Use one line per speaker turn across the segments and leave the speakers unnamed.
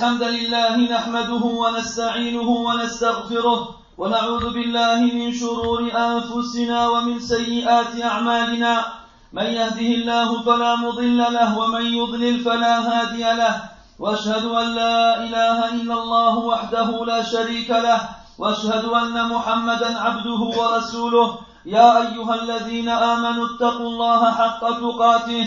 الحمد لله نحمده ونستعينه ونستغفره ونعوذ بالله من شرور أنفسنا ومن سيئات أعمالنا. من يهده الله فلا مضل له ومن يضلل فلا هادي له. وأشهد أن لا إله إلا الله وحده لا شريك له. وأشهد أن محمدا عبده ورسوله. يا أيها الذين آمنوا اتقوا الله حق تقاته.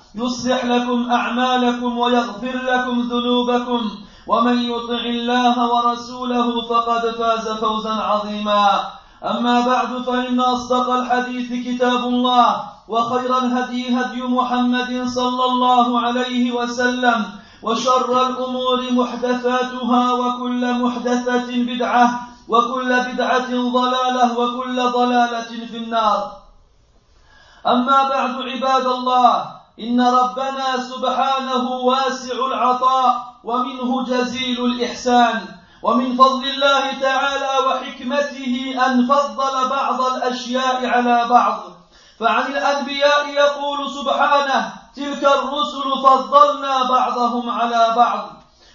يصلح لكم أعمالكم ويغفر لكم ذنوبكم. ومن يطع الله ورسوله فقد فاز فوزا عظيما. أما بعد فإن أصدق الحديث كتاب الله وخير الهدي هدي محمد صلى الله عليه وسلم وشر الأمور محدثاتها وكل محدثة بدعة وكل بدعة ضلالة وكل ضلالة في النار. أما بعد عباد الله إن ربنا سبحانه واسع العطاء ومنه جزيل الإحسان ومن فضل الله تعالى وحكمته أن فضل بعض الأشياء على بعض. فعن الأنبياء يقول سبحانه تلك الرسل فضلنا بعضهم على بعض.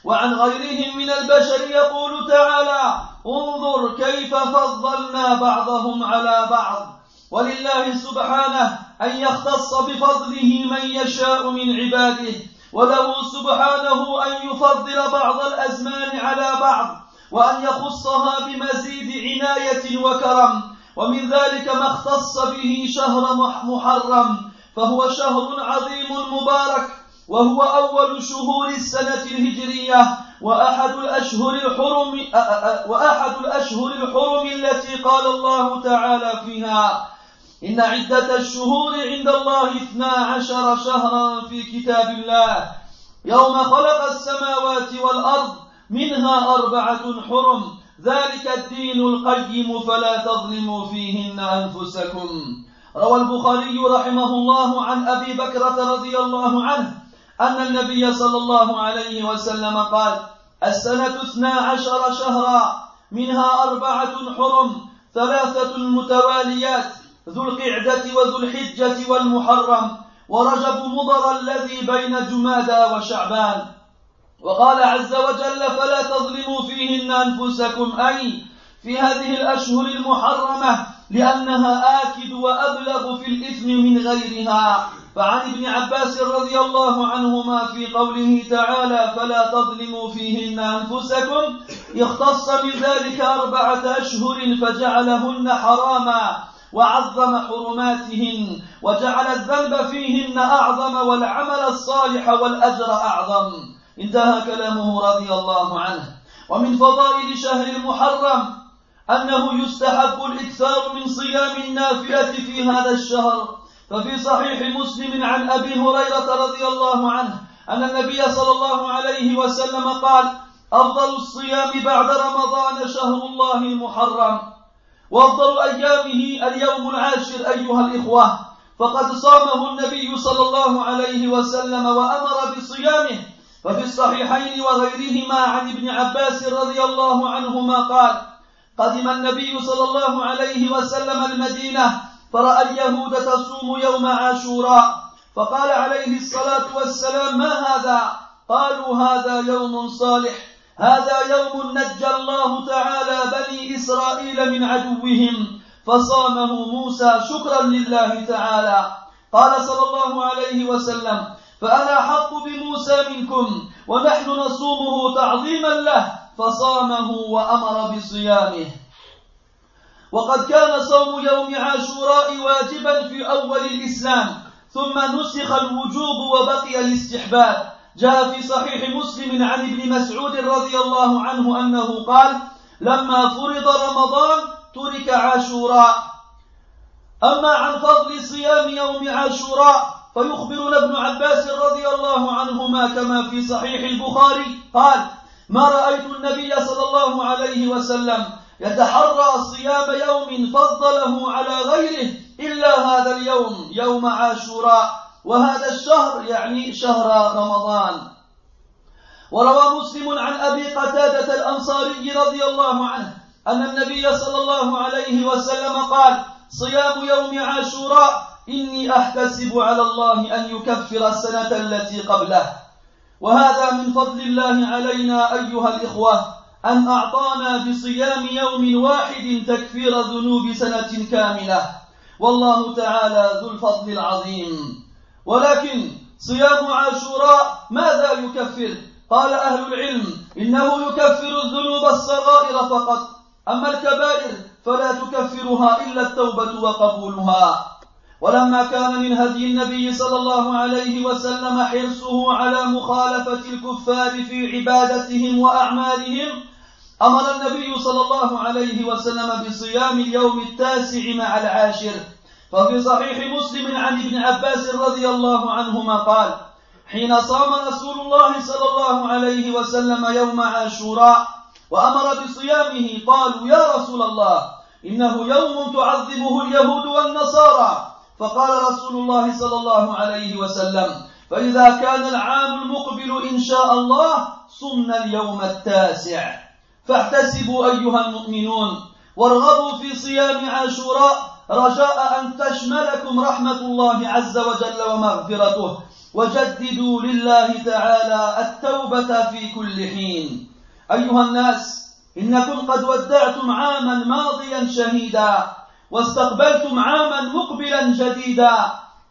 وعن غيرهم من البشر يقول تعالى انظر كيف فضلنا بعضهم على بعض. ولله سبحانه أن يختص بفضله من يشاء من عباده وله سبحانه أن يفضل بعض الأزمان على بعض وأن يخصها بمزيد عناية وكرم. ومن ذلك ما اختص به شهر محرم فهو شهر عظيم مبارك وهو أول شهور السنة الهجرية وأحد الأشهر الحرم وأحد الأشهر الحرم التي قال الله تعالى فيها. إن عدة الشهور عند الله اثنا عشر شهرا في كتاب الله. يوم خلق السماوات والأرض منها أربعة حرم. ذلك الدين القيم فلا تظلموا فيهن أنفسكم. روى البخاري رحمه الله عن أبي بكرة رضي الله عنه أن النبي صلى الله عليه وسلم قال السنة اثنا عشر شهرا منها أربعة حرم ثلاثة متواليات. ذو القعدة وذو الحجة والمحرم ورجب مضر الذي بين جمادى وشعبان. وقال عز وجل فلا تظلموا فيهن أنفسكم أي في هذه الأشهر المحرمة لأنها آكد وأبلغ في الإثم من غيرها. فعن ابن عباس رضي الله عنهما في قوله تعالى فلا تظلموا فيهن أنفسكم اختص من ذلك أربعة أشهر فجعلهن حراما. وعظم حرماتهن وجعل الذنب فيهن أعظم والعمل الصالح والأجر أعظم. انتهى كلامه رضي الله عنه. ومن فضائل شهر المحرم أنه يستحب الإكثار من صيام النافلة في هذا الشهر. ففي صحيح مسلم عن أبي هريرة رضي الله عنه أن النبي صلى الله عليه وسلم قال أفضل الصيام بعد رمضان شهر الله المحرم. وأفضل أيامه اليوم العاشر أيها الإخوة فقد صامه النبي صلى الله عليه وسلم وأمر بصيامه. ففي الصحيحين وغيرهما عن ابن عباس رضي الله عنهما قال قدم النبي صلى الله عليه وسلم المدينة فرأى اليهود تصوم يوم عاشوراء. فقال عليه الصلاة والسلام ما هذا؟ قالوا هذا يوم صالح. هذا يوم نجى الله تعالى بني إسرائيل من عدوهم فصامه موسى شكرا لله تعالى. قال صلى الله عليه وسلم فأنا حق بموسى منكم ونحن نصومه تعظيما له. فصامه وأمر بصيامه. وقد كان صوم يوم عاشوراء واجبا في أول الإسلام ثم نسخ الوجوب وبقي الاستحباب. جاء في صحيح مسلم عن ابن مسعود رضي الله عنه أنه قال لما فرض رمضان ترك عاشوراء. أما عن فضل صيام يوم عاشوراء فيخبرنا ابن عباس رضي الله عنهما كما في صحيح البخاري. قال ما رأيت النبي صلى الله عليه وسلم يتحرى صيام يوم فضله على غيره إلا هذا اليوم يوم عاشوراء. وهذا الشهر يعني شهر رمضان. وروى مسلم عن أبي قتادة الأنصاري رضي الله عنه أن النبي صلى الله عليه وسلم قال صيام يوم عاشوراء إني أحتسب على الله أن يكفر السنة التي قبله. وهذا من فضل الله علينا أيها الإخوة أن أعطانا بصيام يوم واحد تكفير ذنوب سنة كاملة. والله تعالى ذو الفضل العظيم. ولكن صيام عاشوراء ماذا يكفر؟ قال أهل العلم إنه يكفر الذنوب الصغائر فقط. أما الكبائر فلا تكفرها إلا التوبة وقبولها. ولما كان من هدي النبي صلى الله عليه وسلم حرصه على مخالفة الكفار في عبادتهم وأعمالهم أمر النبي صلى الله عليه وسلم بصيام اليوم التاسع مع العاشر. ففي صحيح مسلم عن ابن عباس رضي الله عنهما قال حين صام رسول الله صلى الله عليه وسلم يوم عاشوراء وأمر بصيامه قالوا يا رسول الله إنه يوم تعظمه اليهود والنصارى. فقال رسول الله صلى الله عليه وسلم فإذا كان العام المقبل إن شاء الله صمنا اليوم التاسع. فاحتسبوا أيها المؤمنون وارغبوا في صيام عاشوراء رجاء أن تشملكم رحمة الله عز وجل ومغفرته. وجددوا لله تعالى التوبة في كل حين. أيها الناس إنكم قد ودعتم عاما ماضيا شهيدا واستقبلتم عاما مقبلا جديدا.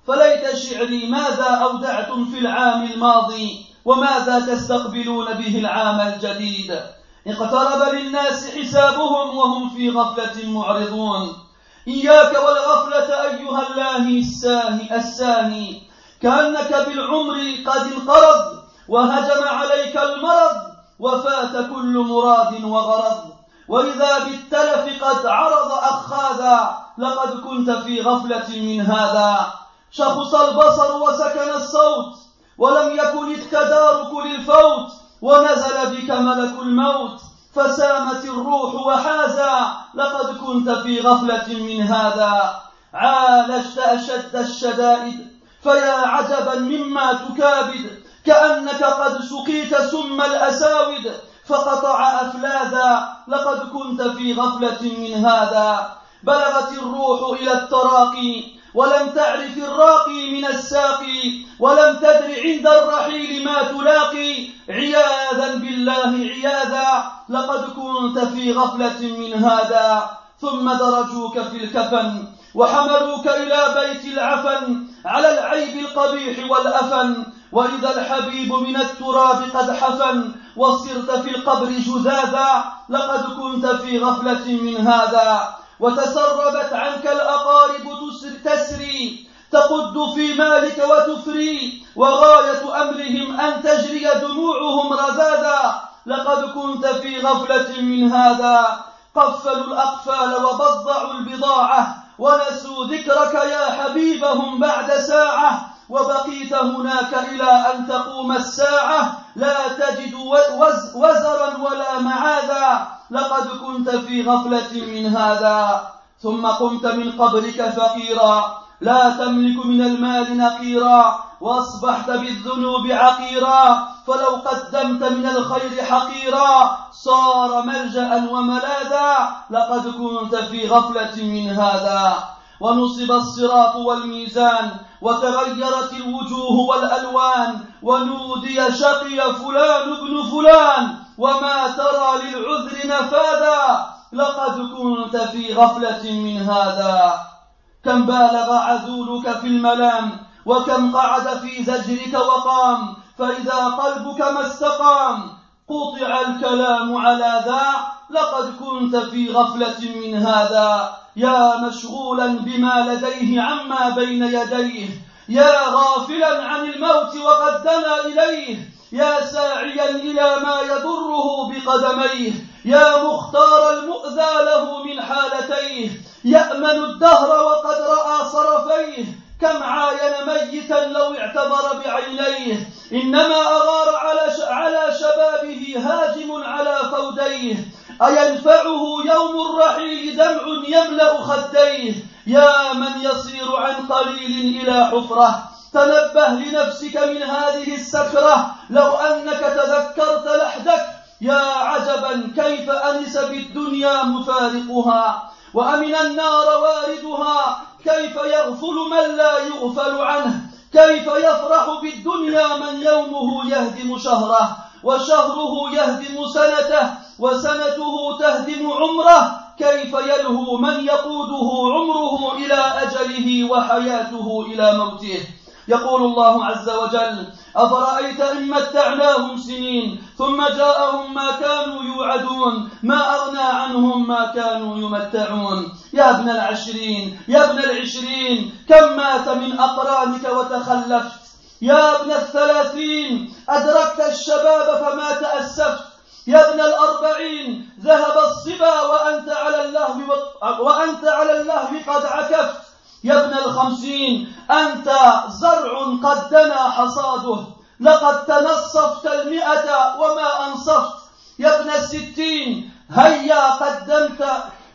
فليت شعري ماذا أودعتم في العام الماضي؟ وماذا تستقبلون به العام الجديد؟ اقترب للناس حسابهم وهم في غفلة معرضون. إياك والغفلة أيها الله الساهي الساهي كأنك بالعمر قد انقرض وهجم عليك المرض وفات كل مراد وغرض. وإذا بالتلف قد عرض أخاذا لقد كنت في غفلة من هذا. شخص البصر وسكن الصوت ولم يكن التدارك للفوت ونزل بك ملك الموت. فسامت الروح وحازا لقد كنت في غفلة من هذا. عالجت أشد الشدائد فيا عجبا مما تكابد. كأنك قد سقيت سم الأساود فقطع أفلاذا لقد كنت في غفلة من هذا. بلغت الروح إلى التراقي ولم تعرف الراقي من الساقي ولم تدر عند الرحيل ما تلاقي. عياذا بالله عياذا! لقد كنت في غفلة من هذا. ثم درجوك في الكفن وحملوك إلى بيت العفن على العيب القبيح والأفن. وإذا الحبيب من التراب قد حفن وصرت في القبر جذاذا. لقد كنت في غفلة من هذا. وتسربت عنك الأقارب تسري تقد في مالك وتفري وغاية أمرهم أن تجري دموعهم رذاذا. لقد كنت في غفلة من هذا. قفلوا الأقفال وبضعوا البضاعة ونسوا ذكرك يا حبيبهم بعد ساعة. وبقيت هناك إلى أن تقوم الساعة لا تجد وزرا ولا معاذا. لقد كنت في غفلة من هذا. ثم قمت من قبرك فقيرا. لا تملك من المال نقيرا. وأصبحت بالذنوب عقيرا. فلو قدمت من الخير حقيرا. صار ملجأ وملاذا. لقد كنت في غفلة من هذا. ونصب الصراط والميزان وتغيرت الوجوه والألوان ونودي شقي فلان ابن فلان وما ترى للعذر نفاذا لقد كنت في غفلة من هذا. كم بالغ عذولك في الملام وكم قعد في زجرك وقام فإذا قلبك ما استقام قطع الكلام على ذا لقد كنت في غفلة من هذا. يا مشغولا بما لديه عما بين يديه. يا غافلا عن الموت وقد دنا إليه. يا ساعيا إلى ما يضره بقدميه. يا مختار المؤذى له من حالتيه. يأمن الدهر وقد رأى صرفيه. كم عاين ميتا لو اعتبر بعينيه. إنما أغار على على يديه أينفعه يوم الرحيل دمع يملأ خديه. يا من يصير عن قليل إلى حفرة تنبه لنفسك من هذه السكرة. لو أنك تذكرت لحدك يا عجبا كيف أنس بالدنيا مفارقها. وأمن النار واردها كيف يغفل من لا يغفل عنه. كيف يفرح بالدنيا من يومه يهدم شهره. وشهره يهدم سنته وسنته تهدم عمره كيف يلهو من يقوده عمره إلى أجله وحياته إلى موته. يقول الله عز وجل أفرأيت إن متعناهم سنين ثم جاءهم ما كانوا يوعدون ما أغنى عنهم ما كانوا يمتعون. يا ابن العشرين يا ابن العشرين كم مات من أقرانك وتخلفت؟ يا ابن الثلاثين أدركت الشباب فما تأسفت يا ابن الأربعين ذهب الصبا وأنت على اللهو وأنت على اللهو قد عكفت. يا ابن الخمسين أنت زرع قد دنا حصاده. لقد تنصفت المئة وما أنصفت. يا ابن الستين هيا قدمت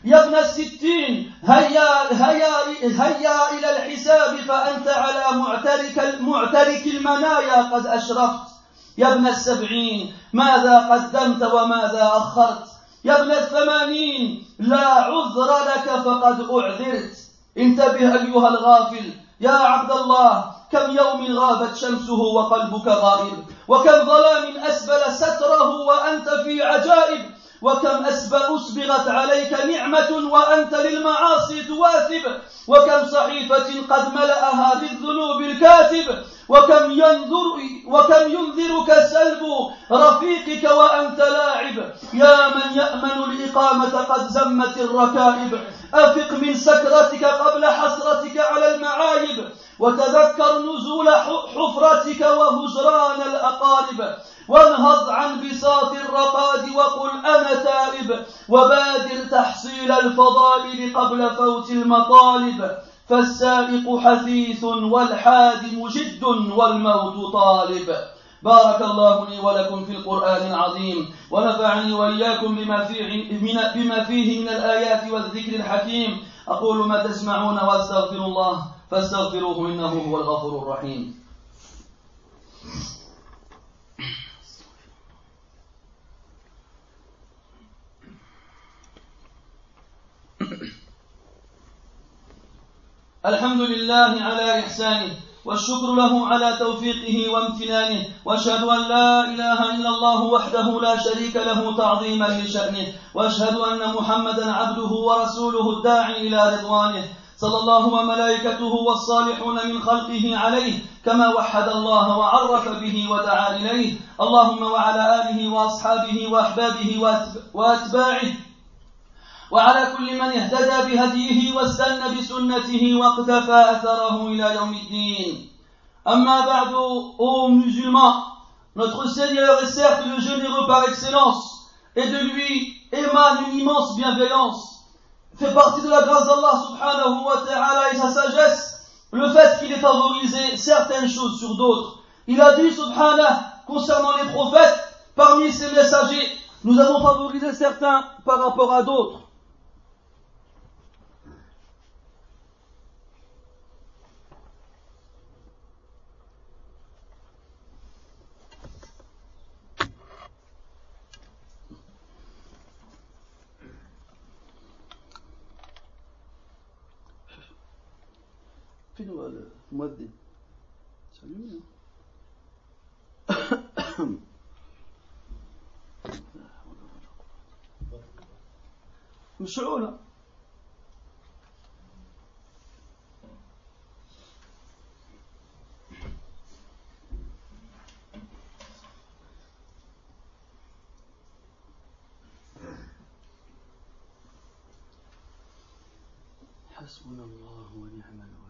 يا ابن الستين هيا هيا هيا إلى الحساب فأنت على معترك معترك المنايا قد أشرفت. يا ابن السبعين ماذا قدمت وماذا أخرت؟ يا ابن الثمانين لا عذر لك فقد أعذرت. انتبه أيها الغافل يا عبد الله كم يوم غابت شمسه وقلبك غائب وكم ظلام أسبل ستره وأنت في عجائب. وكم أسبغت عليك نعمة وأنت للمعاصي تواثب وكم صحيفة قد ملأها بالذنوب الكاتب وكم ينظر وكم ينذرك سلب رفيقك وأنت لاعب. يا من يأمن الإقامة قد زمت الركائب. أفق من سكرتك قبل حسرتك على المعايب. وتذكر نزول حفرتك وهجران الأقارب. وانهض عن بساط الرقاد وقل أنا تائب. وبادر تحصيل الفضائل قبل فوت المطالب. فالسائق حثيث والحادم جد والموت طالب. بارك الله لي ولكم في القرآن العظيم ونفعني وإياكم بما فيه من, بما فيه من الآيات والذكر الحكيم. أقول ما تسمعون وأستغفر الله فاستغفروه إنه هو الغفور الرحيم. الحمد لله على إحسانه والشكر له على توفيقه وامتنانه وأشهد أن لا إله إلا الله وحده لا شريك له تعظيما لشأنه وأشهد أن محمدا عبده ورسوله الداعي إلى رضوانه صلى الله وملائكته والصالحون من خلقه عليه كما وحد الله وعرف به ودعا إليه اللهم وعلى آله وأصحابه وأحبابه وأتباعه وعلى كل من اهتدى بهديه واستنى بسنته واقتفى أثره إلى يوم الدين أما بعد aux musulmans notre Seigneur est certes le généreux par excellence et de lui émane une immense bienveillance fait partie de la grâce d'Allah subhanahu wa ta'ala et sa sagesse le fait qu'il ait favorisé certaines choses sur d'autres il a dit subhanahu concernant les prophètes parmi ses messagers nous avons favorisé certains par rapport à d'autres فين هو المؤذن سلمنا مشعولة حسبنا الله ونعم الوكيل.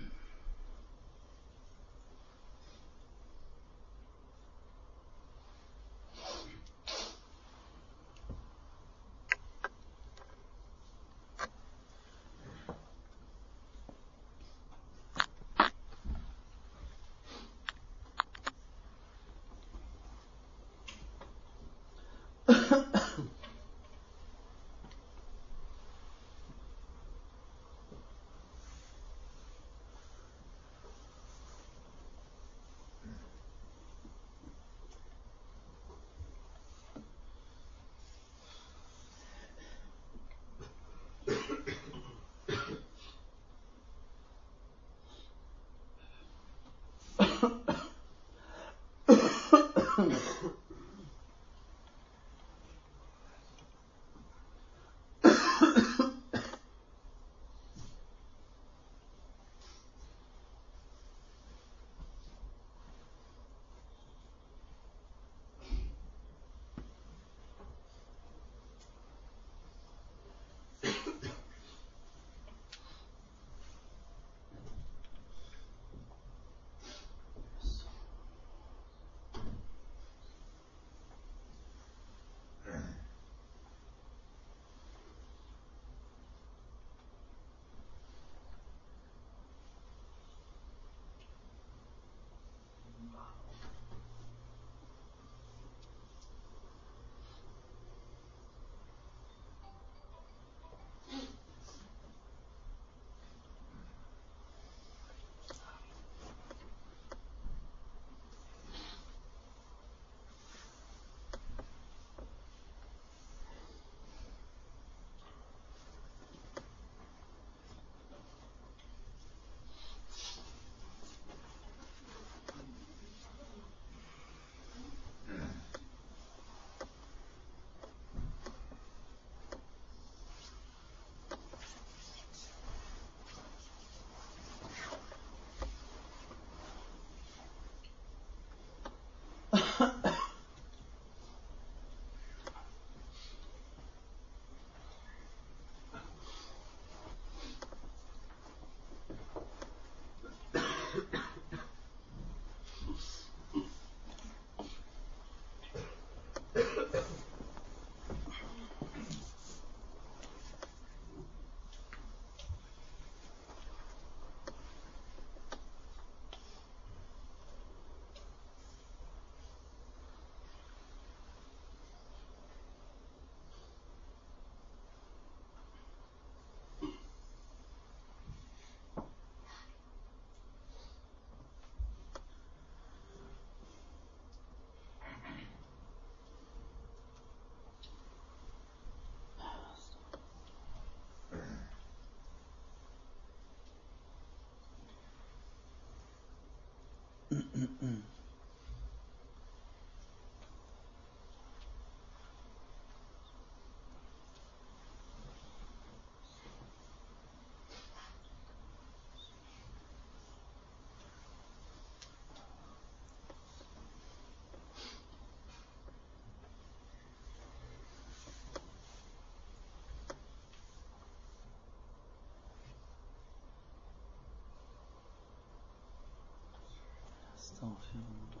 ああ、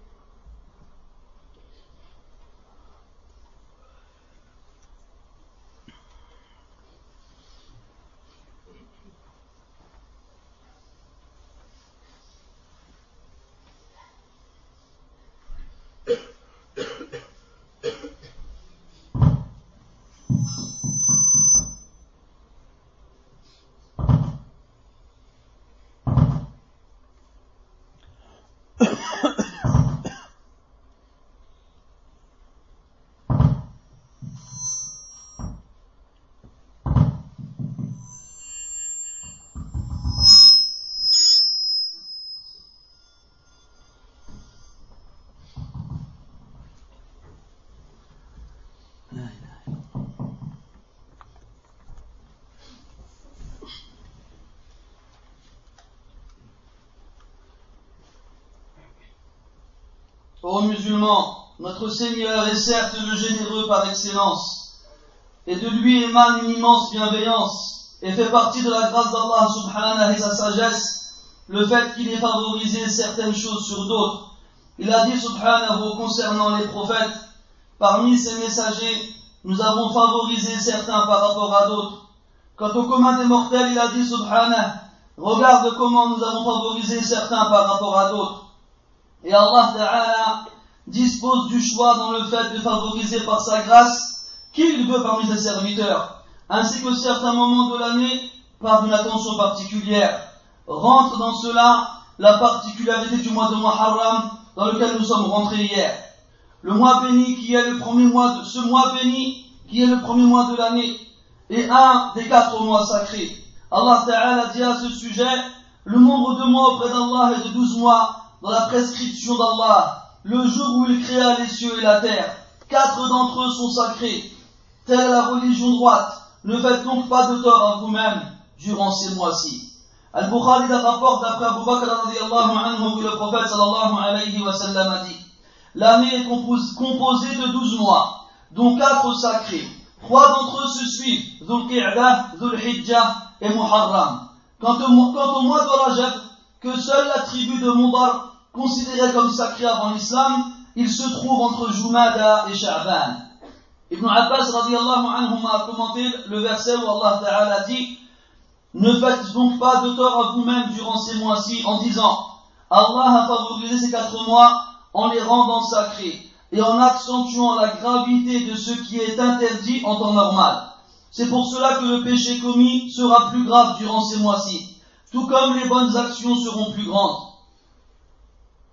Ô musulmans, notre Seigneur est certes le généreux par excellence, et de lui émane une immense bienveillance, et fait partie de la grâce d'Allah subhanahu et sa sagesse, le fait qu'il ait favorisé certaines choses sur d'autres. Il a dit subhanahu concernant les prophètes, parmi ces messagers, nous avons favorisé certains par rapport à d'autres. Quant au commun des mortels, il a dit subhanahu, regarde comment nous avons favorisé certains par rapport à d'autres. Et Allah Ta'ala dispose du choix dans le fait de favoriser par sa grâce qui il veut parmi ses serviteurs, ainsi que certains moments de l'année par une attention particulière. Rentre dans cela la particularité du mois de Muharram dans lequel nous sommes rentrés hier. Le mois béni qui est le premier mois de ce mois béni qui est le premier mois de l'année et un des quatre mois sacrés. Allah Ta'ala dit à ce sujet, le nombre de mois auprès d'Allah est de douze mois dans la prescription d'Allah, le jour où il créa les cieux et la terre. Quatre d'entre eux sont sacrés. Telle la religion droite. Ne faites donc pas de tort à vous-même durant ces mois-ci. Al-Bukhari rapporte d'après Abu Bakr anhu que le prophète sallallahu alayhi wa sallam a dit L'année est composée de douze mois, dont quatre sacrés. Trois d'entre eux se suivent, Dhul Qi'dah, Dhul Hijjah et Muharram. Quant au, mois de Rajab, que seule la tribu de Mudar considéré comme sacré avant l'islam, il se trouve entre Jumada et Sha'ban. Ibn Abbas radiallahu anhu a commenté le verset où Allah Ta'ala dit Ne faites donc pas de tort à vous-même durant ces mois-ci en disant Allah a favorisé ces quatre mois en les rendant sacrés et en accentuant la gravité de ce qui est interdit en temps normal. C'est pour cela que le péché commis sera plus grave durant ces mois-ci, tout comme les bonnes actions seront plus grandes.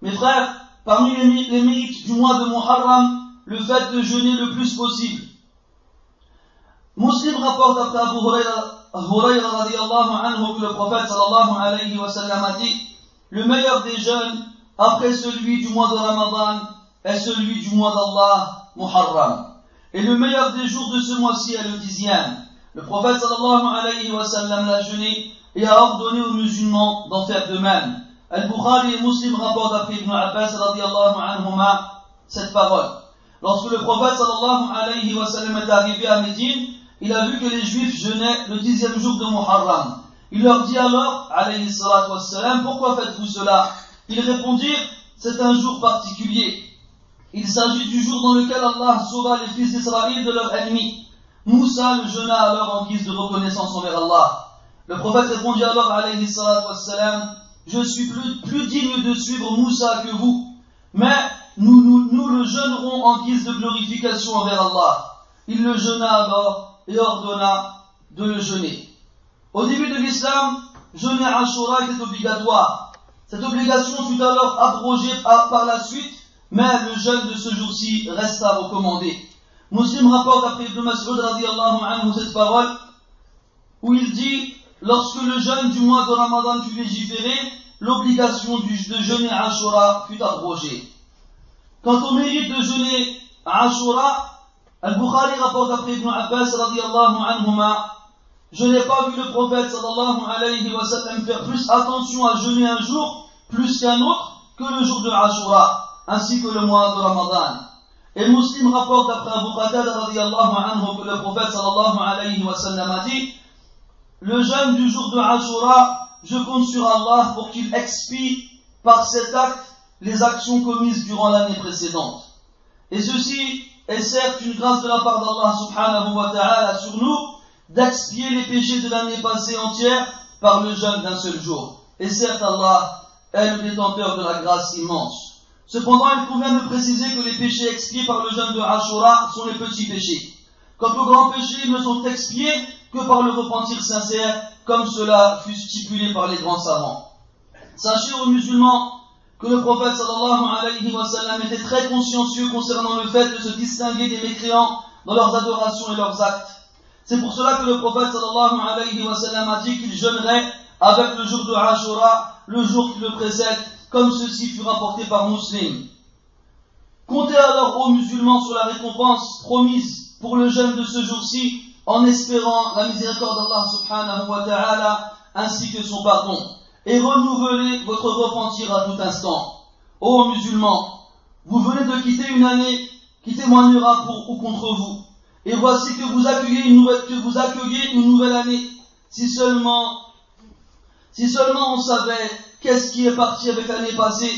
Mes frères, parmi les, mérites du mois de Muharram, le fait de jeûner le plus possible. Muslim rapporte après Abu Huraira anhu que le prophète sallallahu alayhi wa sallam a dit Le meilleur des jeûnes après celui du mois de Ramadan est celui du mois d'Allah, Muharram. Et le meilleur des jours de ce mois-ci est le dixième. Le prophète sallallahu alayhi wa sallam l'a jeûné et a ordonné aux musulmans d'en faire de même. Al-Bukhari et Muslim rapportent après Ibn Abbas radiallahu anhuma cette parole. Lorsque le prophète sallallahu alayhi wa sallam est arrivé à Médine, il a vu que les juifs jeûnaient le dixième jour de Muharram. Il leur dit alors, alayhi salatu wassalam, pourquoi faites-vous cela? Ils répondirent, c'est un jour particulier. Il s'agit du jour dans lequel Allah sauva les fils d'Israël de leurs ennemis. Moussa le jeûna alors en guise de reconnaissance envers Allah. Le prophète répondit alors, alayhi salatu wassalam, je suis plus, digne de suivre Moussa que vous, mais nous, le jeûnerons en guise de glorification envers Allah. Il le jeûna alors et ordonna de le jeûner. Au début de l'islam, jeûner Ashura était obligatoire. Cette obligation fut alors abrogée par la suite, mais le jeûne de ce jour-ci resta recommandé. Muslim rapporte après Ibn Mas'ud anhu cette parole où il dit lorsque le jeûne du mois de Ramadan fut légiféré, l'obligation de jeûner Ashura fut abrogée. Quant au mérite de jeûner Ashura, Al-Bukhari rapporte après Ibn Abbas radiallahu anhuma, je n'ai pas vu le prophète sallallahu alayhi wa sallam faire plus attention à jeûner un jour plus qu'un autre que le jour de Ashura, ainsi que le mois de Ramadan. Et Muslim rapporte après Abu Qatada radiallahu anhu que le prophète sallallahu alayhi wa sallam a dit, le jeûne du jour de Ashura je compte sur Allah pour qu'il expie par cet acte les actions commises durant l'année précédente. Et ceci est certes une grâce de la part d'Allah subhanahu wa ta'ala sur nous d'expier les péchés de l'année passée entière par le jeûne d'un seul jour. Et certes Allah est le détenteur de la grâce immense. Cependant, il convient de préciser que les péchés expiés par le jeûne de Ashura sont les petits péchés. Quant aux grands péchés, ne sont expiés que par le repentir sincère, comme cela fut stipulé par les grands savants. Sachez aux musulmans que le prophète sallallahu alayhi wa sallam était très consciencieux concernant le fait de se distinguer des mécréants dans leurs adorations et leurs actes. C'est pour cela que le prophète sallallahu alayhi wa sallam a dit qu'il jeûnerait avec le jour de Ashura, le jour qui le précède, comme ceci fut rapporté par Muslim. Comptez alors aux musulmans sur la récompense promise pour le jeûne de ce jour-ci, en espérant la miséricorde d'Allah subhanahu wa ta'ala, ainsi que son pardon et renouvelez votre repentir à tout instant. Ô musulmans, vous venez de quitter une année qui témoignera pour ou contre vous. Et voici que vous accueillez une nouvelle, que vous accueillez une nouvelle année. Si seulement, si seulement on savait qu'est-ce qui est parti avec l'année passée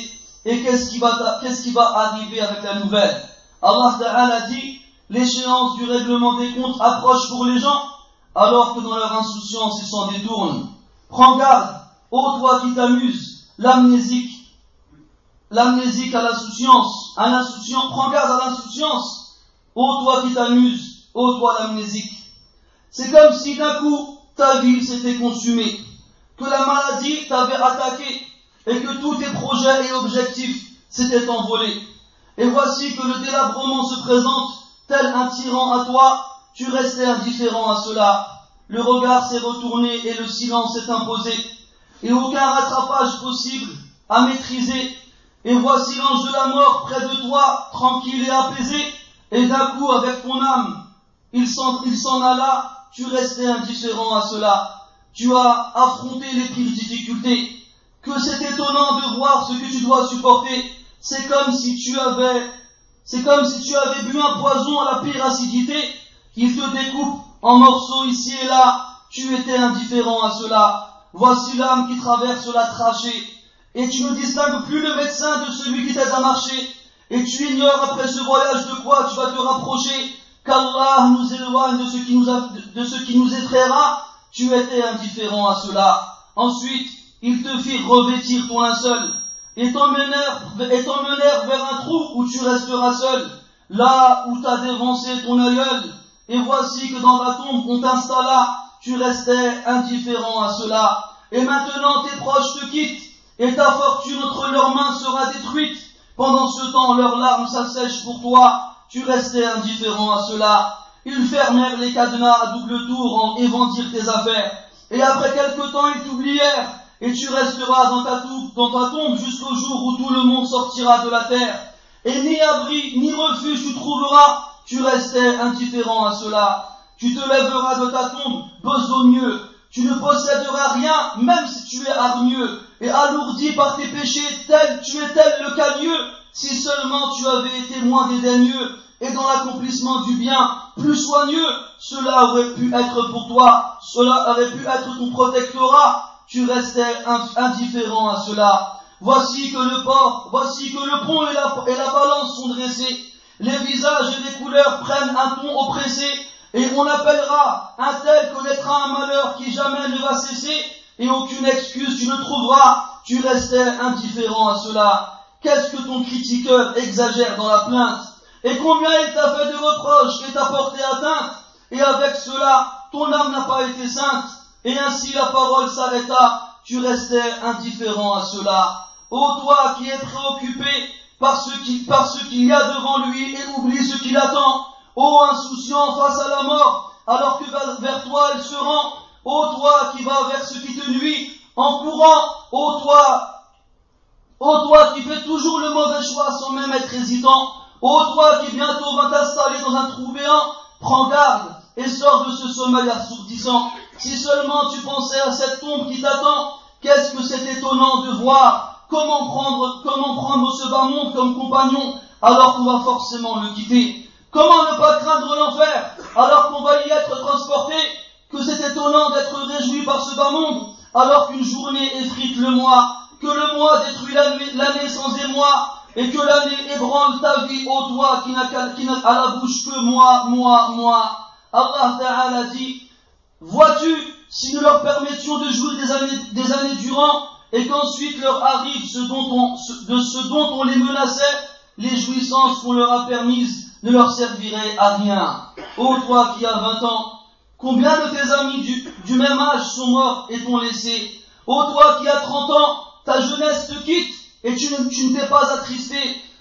et qu'est-ce qui va, qui va arriver avec la nouvelle. Allah Ta'ala dit, l'échéance du règlement des comptes approche pour les gens, alors que dans leur insouciance ils s'en détournent. Prends garde Ô toi qui t'amuses, l'amnésique, l'amnésique à l'insouciance, à l'insouciance, prends garde à l'insouciance. Ô toi qui t'amuses, ô toi l'amnésique. C'est comme si d'un coup ta vie s'était consumée, que la maladie t'avait attaqué et que tous tes projets et objectifs s'étaient envolés. Et voici que le délabrement se présente tel un tyran à toi, tu restais indifférent à cela. Le regard s'est retourné et le silence s'est imposé et aucun rattrapage possible à maîtriser. Et voici l'ange de la mort près de toi, tranquille et apaisé, et d'un coup avec ton âme, il s'en alla, tu restais indifférent à cela. Tu as affronté les pires difficultés. Que c'est étonnant de voir ce que tu dois supporter. C'est comme si tu avais, c'est comme si tu avais bu un poison à la pire acidité. Il te découpe en morceaux ici et là. Tu étais indifférent à cela. Voici l'âme qui traverse la trachée, et tu ne distingues plus le médecin de celui qui t'aide à marcher, et tu ignores après ce voyage de quoi tu vas te rapprocher, qu'Allah nous éloigne de ce qui nous, de nous effraiera, tu étais indifférent à cela. Ensuite, ils te firent revêtir ton linceul, et t'emmenèrent vers un trou où tu resteras seul, là où t'as dévancé ton aïeul, et voici que dans la tombe on t'installa tu restais indifférent à cela. Et maintenant tes proches te quittent, et ta fortune entre leurs mains sera détruite. Pendant ce temps, leurs larmes s'assèchent pour toi, tu restais indifférent à cela. Ils fermèrent les cadenas à double tour en et vendirent tes affaires. Et après quelque temps, ils t'oublièrent, et tu resteras dans ta, tombe jusqu'au jour où tout le monde sortira de la terre. Et ni abri, ni refuge tu trouveras, tu restais indifférent à cela. Tu te lèveras de ta tombe besogneux. Tu ne posséderas rien, même si tu es hargneux, et alourdi par tes péchés, tel tu es tel le camieux, si seulement tu avais été moins dédaigneux, et dans l'accomplissement du bien, plus soigneux, cela aurait pu être pour toi, cela aurait pu être ton protectorat, tu restais indifférent à cela. Voici que le port, voici que le pont et la, balance sont dressés, les visages et les couleurs prennent un ton oppressé, et on appellera un tel connaîtra un malheur qui jamais ne va cesser, et aucune excuse tu ne trouveras, tu restais indifférent à cela. Qu'est-ce que ton critiqueur exagère dans la plainte? Et combien il t'a fait de reproches et t'a porté atteinte? Et avec cela, ton âme n'a pas été sainte, et ainsi la parole s'arrêta, tu restais indifférent à cela. Ô toi qui es préoccupé par ce qu'il y a devant lui et oublie ce qu'il attend, ô insouciant face à la mort, alors que vers toi elle se rend, ô toi qui vas vers ce qui te nuit, en courant, ô toi, ô toi qui fais toujours le mauvais choix sans même être hésitant, ô toi qui bientôt va t'installer dans un trou béant, prends garde et sors de ce sommeil assourdissant. Si seulement tu pensais à cette tombe qui t'attend, qu'est-ce que c'est étonnant de voir comment prendre, ce bas monde comme compagnon alors qu'on va forcément le quitter. Comment ne pas craindre l'enfer alors qu'on va y être transporté? Que c'est étonnant d'être réjoui par ce bas monde alors qu'une journée effrite le mois, que le mois détruit l'année sans moi, et que l'année ébranle ta vie, ô toi qui n'a à la bouche que moi, moi, moi. Allah Ta'ala dit, vois-tu, si nous leur permettions de jouir des années, durant, et qu'ensuite leur arrive ce dont on, de ce dont on les menaçait, les jouissances qu'on leur a permises ne leur serviraient à rien. Ô toi qui as 20 ans, combien de tes amis du, même âge sont morts et t'ont laissé? Ô toi qui as 30 ans, ta jeunesse te quitte et tu ne, tu ne t'es pas attristé.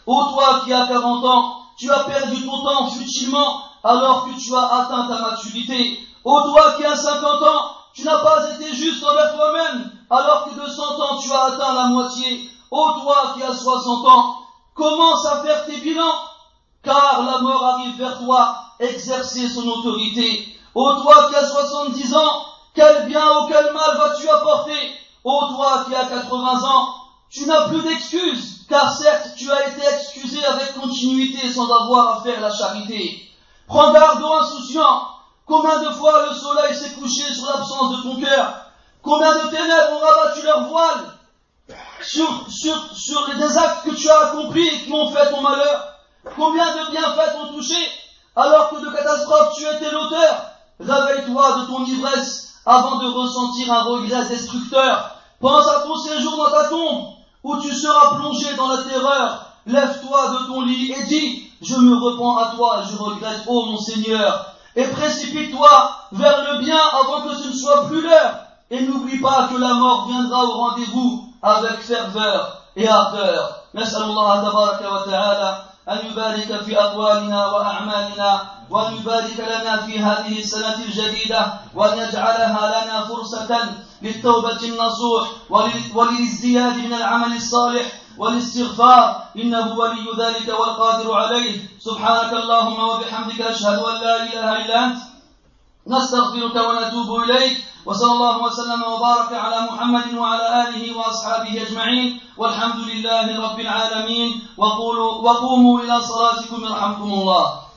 Ô toi qui as 40 ans, tu as perdu ton temps futilement alors que tu as atteint ta maturité. Ô toi qui as 50 ans, tu n'as pas été juste envers toi-même alors que de 100 ans tu as atteint la moitié. Ô toi qui as 60 ans, commence à faire tes bilans car la mort arrive vers toi, exercer son autorité. Ô toi qui as 70 ans, quel bien ou quel mal vas-tu apporter? Ô toi qui as 80 ans, tu n'as plus d'excuses, car certes tu as été excusé avec continuité sans avoir à faire la charité. Prends garde aux insouciants. Combien de fois le soleil s'est couché sur l'absence de ton cœur? Combien de ténèbres ont rabattu leur voile sur, les actes que tu as accomplis qui ont fait ton malheur? Combien de bienfaits t'ont touché? Alors que de catastrophes tu étais l'auteur Réveille-toi de ton ivresse avant de ressentir un regret destructeur. Pense à ton séjour dans ta tombe où tu seras plongé dans la terreur. Lève-toi de ton lit et dis, je me repens à toi, je regrette, ô mon Seigneur Et précipite-toi vers le bien avant que ce ne soit plus l'heure. Et n'oublie pas que la mort viendra au rendez-vous avec ferveur et ardeur. أن يبارك في أقوالنا وأعمالنا وأن يبارك لنا في هذه السنة الجديدة وأن يجعلها لنا فرصة للتوبة النصوح وللازدياد من العمل الصالح والاستغفار إنه ولي ذلك والقادر عليه. سبحانك اللهم وبحمدك أشهد أن لا إله إلا أنت. نستغفرك ونتوب إليك. وصلى الله وسلم وبارك على محمد وعلى آله وأصحابه أجمعين. والحمد لله رب العالمين. وقولوا وقوموا إلى صلاتكم يرحمكم الله.